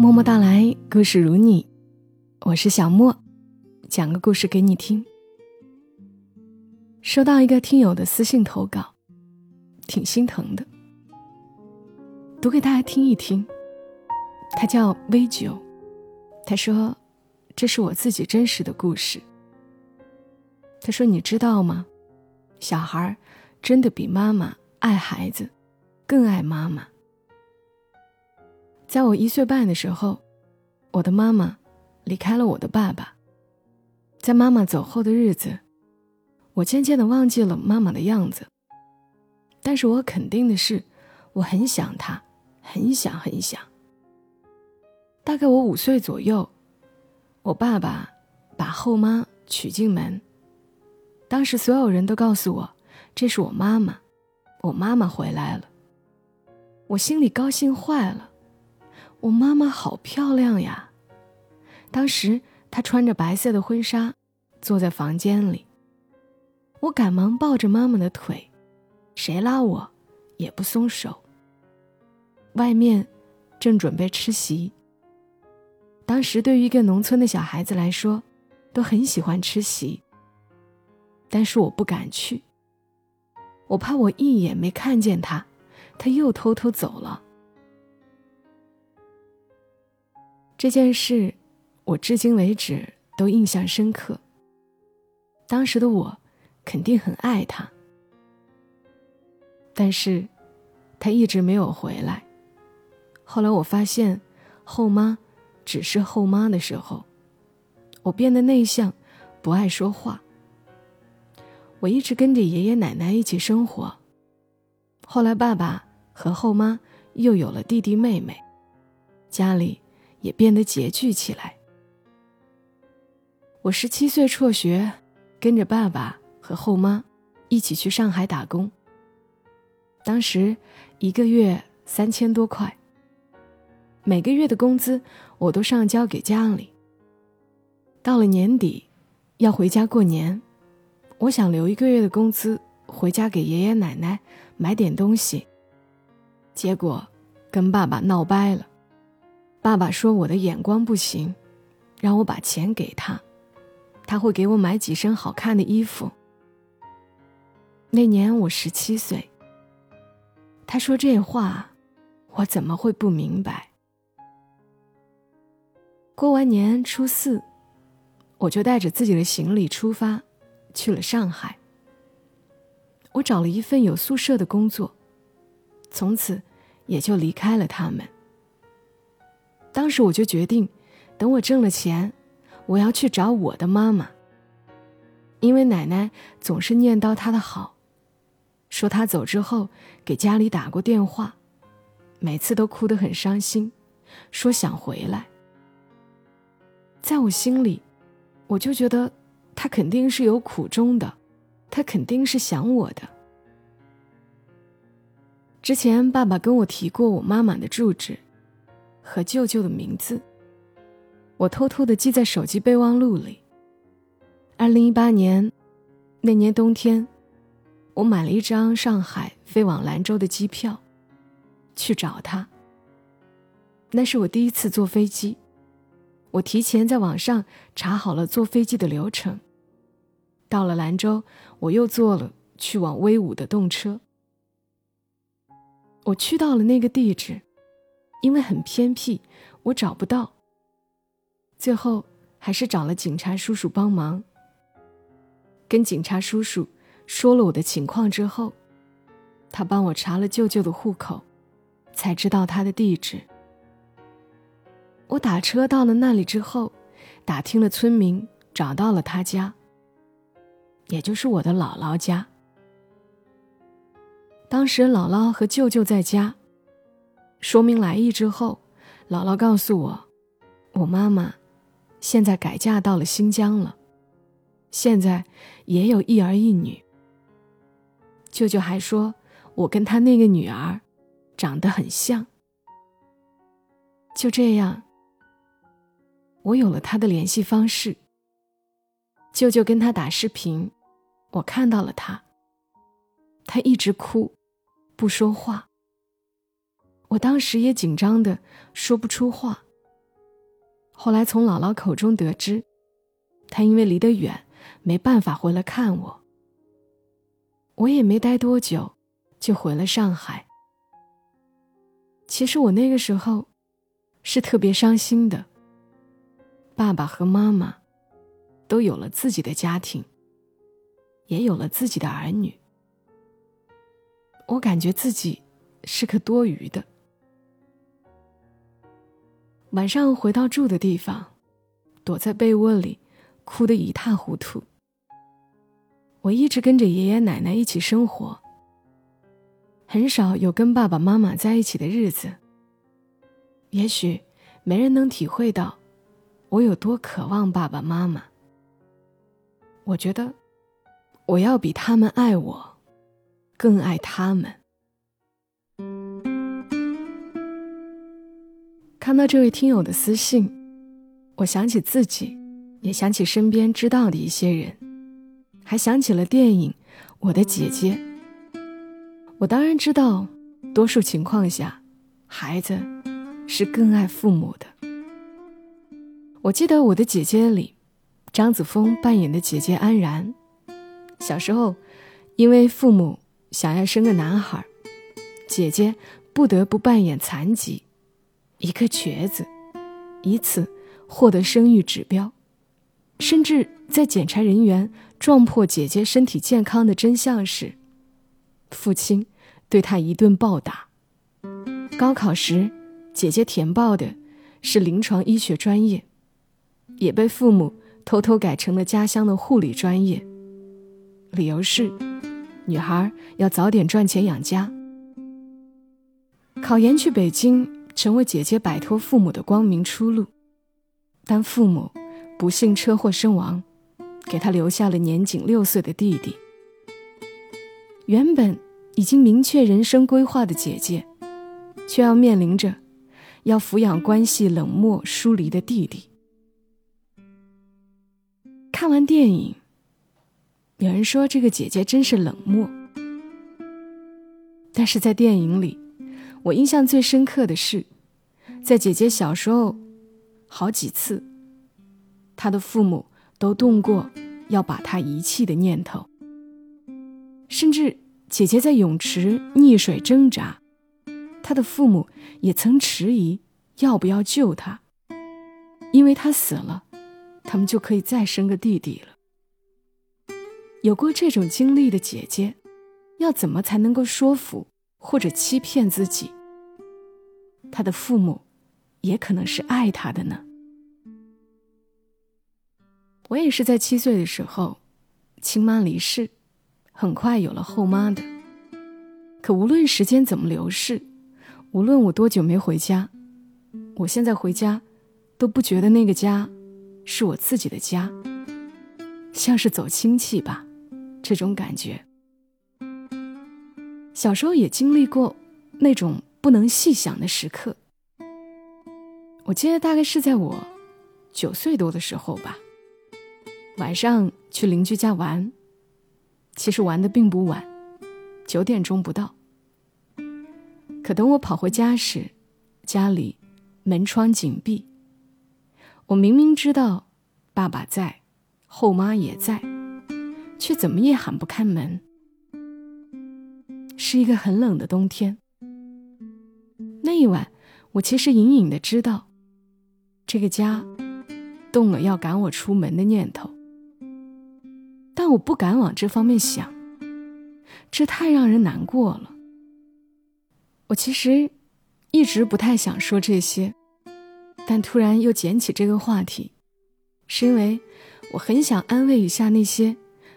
默默到来，故事如你，我是小莫，讲个故事给你听。收到一个听友的私信投稿，挺心疼的，读给大家听一听。他叫微九，他说：“这是我自己真实的故事。”他说：“你知道吗？小孩真的比妈妈爱孩子，更爱妈妈。”在我一岁半的时候，我的妈妈离开了我的爸爸。在妈妈走后的日子，我渐渐的忘记了妈妈的样子。但是我肯定的是，我很想她，很想很想。大概我五岁左右，我爸爸把后妈娶进门。当时所有人都告诉我，这是我妈妈，我妈妈回来了。我心里高兴坏了。我妈妈好漂亮呀！当时她穿着白色的婚纱，坐在房间里。我赶忙抱着妈妈的腿，谁拉我也不松手。外面正准备吃席。当时对于一个农村的小孩子来说，都很喜欢吃席。但是我不敢去，我怕我一眼没看见他，他又偷偷走了。这件事，我至今为止都印象深刻。当时的我，肯定很爱他，但是，他一直没有回来。后来我发现，后妈只是后妈的时候，我变得内向，不爱说话。我一直跟着爷爷奶奶一起生活。后来爸爸和后妈又有了弟弟妹妹，家里。也变得拮据起来。我十七岁辍学，跟着爸爸和后妈一起去上海打工。当时一个月三千多块，每个月的工资我都上交给家里。到了年底，要回家过年，我想留一个月的工资回家给爷爷奶奶买点东西，结果跟爸爸闹掰了。爸爸说我的眼光不行，让我把钱给他，他会给我买几身好看的衣服。那年我十七岁。他说这话，我怎么会不明白？过完年初四，我就带着自己的行李出发，去了上海。我找了一份有宿舍的工作，从此也就离开了他们。当时我就决定，等我挣了钱，我要去找我的妈妈。因为奶奶总是念叨她的好，说她走之后给家里打过电话，每次都哭得很伤心，说想回来。在我心里，我就觉得她肯定是有苦衷的，她肯定是想我的。之前爸爸跟我提过我妈妈的住址。和舅舅的名字，我偷偷的记在手机备忘录里。二零一八年那年冬天，我买了一张上海飞往兰州的机票，去找他。那是我第一次坐飞机，我提前在网上查好了坐飞机的流程。到了兰州，我又坐了去往威武的动车。我去到了那个地址。因为很偏僻，我找不到。最后还是找了警察叔叔帮忙。跟警察叔叔说了我的情况之后，他帮我查了舅舅的户口，才知道他的地址。我打车到了那里之后，打听了村民，找到了他家，也就是我的姥姥家。当时姥姥和舅舅在家。说明来意之后，姥姥告诉我，我妈妈现在改嫁到了新疆了，现在也有一儿一女。舅舅还说我跟他那个女儿长得很像。就这样，我有了他的联系方式。舅舅跟他打视频，我看到了他，他一直哭，不说话。我当时也紧张的说不出话，后来从姥姥口中得知，她因为离得远，没办法回来看我。我也没待多久，就回了上海。其实我那个时候是特别伤心的。爸爸和妈妈都有了自己的家庭，也有了自己的儿女。我感觉自己是个多余的。晚上回到住的地方，躲在被窝里，哭得一塌糊涂。我一直跟着爷爷奶奶一起生活，很少有跟爸爸妈妈在一起的日子。也许没人能体会到我有多渴望爸爸妈妈。我觉得我要比他们爱我。更爱他们。看到这位听友的私信，我想起自己，也想起身边知道的一些人，还想起了电影《我的姐姐》。我当然知道，多数情况下，孩子是更爱父母的。我记得《我的姐姐》里，张子枫扮演的姐姐安然，小时候因为父母。想要生个男孩，姐姐不得不扮演残疾，一个瘸子，以此获得生育指标。甚至在检查人员撞破姐姐身体健康的真相时，父亲对她一顿暴打。高考时，姐姐填报的是临床医学专业，也被父母偷偷改成了家乡的护理专业，理由是。女孩要早点赚钱养家，考研去北京，成为姐姐摆脱父母的光明出路。但父母不幸车祸身亡，给她留下了年仅六岁的弟弟。原本已经明确人生规划的姐姐，却要面临着要抚养关系冷漠疏离的弟弟。看完电影。有人说这个姐姐真是冷漠，但是在电影里，我印象最深刻的是，在姐姐小时候，好几次，她的父母都动过要把她遗弃的念头，甚至姐姐在泳池溺水挣扎，她的父母也曾迟疑要不要救她，因为她死了，他们就可以再生个弟弟了。有过这种经历的姐姐，要怎么才能够说服或者欺骗自己？他的父母也可能是爱他的呢。我也是在七岁的时候，亲妈离世，很快有了后妈的。可无论时间怎么流逝，无论我多久没回家，我现在回家，都不觉得那个家是我自己的家，像是走亲戚吧。这种感觉，小时候也经历过那种不能细想的时刻。我记得大概是在我九岁多的时候吧，晚上去邻居家玩，其实玩的并不晚，九点钟不到。可等我跑回家时，家里门窗紧闭。我明明知道爸爸在，后妈也在。却怎么也喊不开门。是一个很冷的冬天。那一晚，我其实隐隐的知道，这个家动了要赶我出门的念头，但我不敢往这方面想，这太让人难过了。我其实一直不太想说这些，但突然又捡起这个话题，是因为我很想安慰一下那些。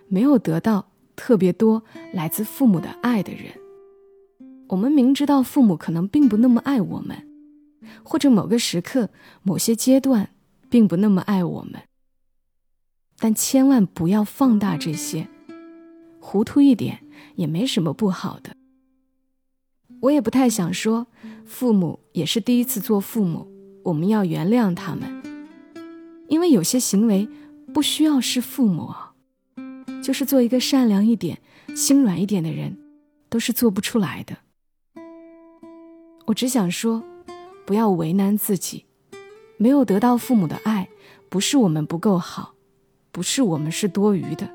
没有得到特别多来自父母的爱的人，我们明知道父母可能并不那么爱我们，或者某个时刻、某些阶段并不那么爱我们，但千万不要放大这些，糊涂一点也没什么不好的。我也不太想说，父母也是第一次做父母，我们要原谅他们，因为有些行为不需要是父母。就是做一个善良一点、心软一点的人，都是做不出来的。我只想说，不要为难自己，没有得到父母的爱，不是我们不够好，不是我们是多余的。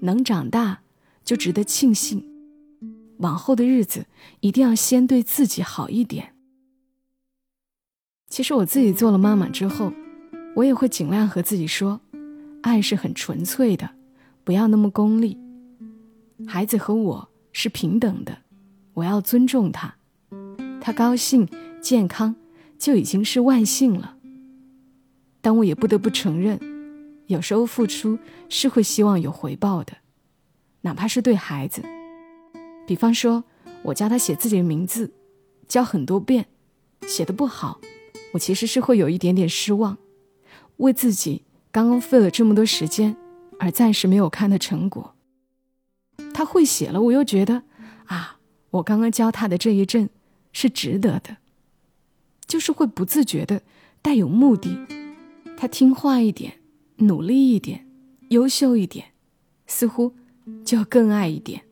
能长大，就值得庆幸。往后的日子，一定要先对自己好一点。其实我自己做了妈妈之后，我也会尽量和自己说，爱是很纯粹的，不要那么功利。孩子和我是平等的，我要尊重他，他高兴健康就已经是万幸了。但我也不得不承认，有时候付出是会希望有回报的，哪怕是对孩子。比方说，我教他写自己的名字，教很多遍，写的不好，我其实是会有一点点失望，为自己刚刚费了这么多时间，而暂时没有看的成果。他会写了，我又觉得，啊，我刚刚教他的这一阵是值得的，就是会不自觉的带有目的，他听话一点，努力一点，优秀一点，似乎就要更爱一点。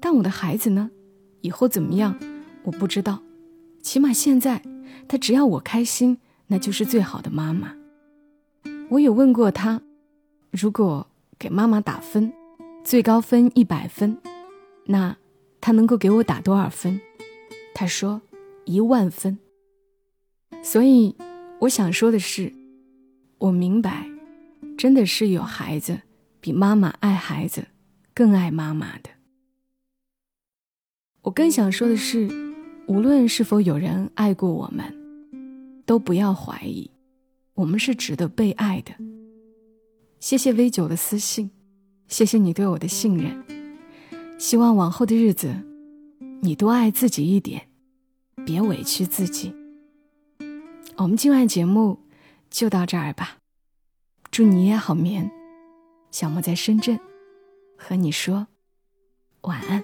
但我的孩子呢？以后怎么样？我不知道。起码现在，他只要我开心，那就是最好的妈妈。我有问过他，如果给妈妈打分，最高分一百分，那她能够给我打多少分？她说一万分。所以我想说的是，我明白，真的是有孩子比妈妈爱孩子，更爱妈妈的。我更想说的是，无论是否有人爱过我们，都不要怀疑，我们是值得被爱的。谢谢 V 九的私信，谢谢你对我的信任。希望往后的日子，你多爱自己一点，别委屈自己。我们今晚节目就到这儿吧，祝你也好眠。小莫在深圳，和你说晚安。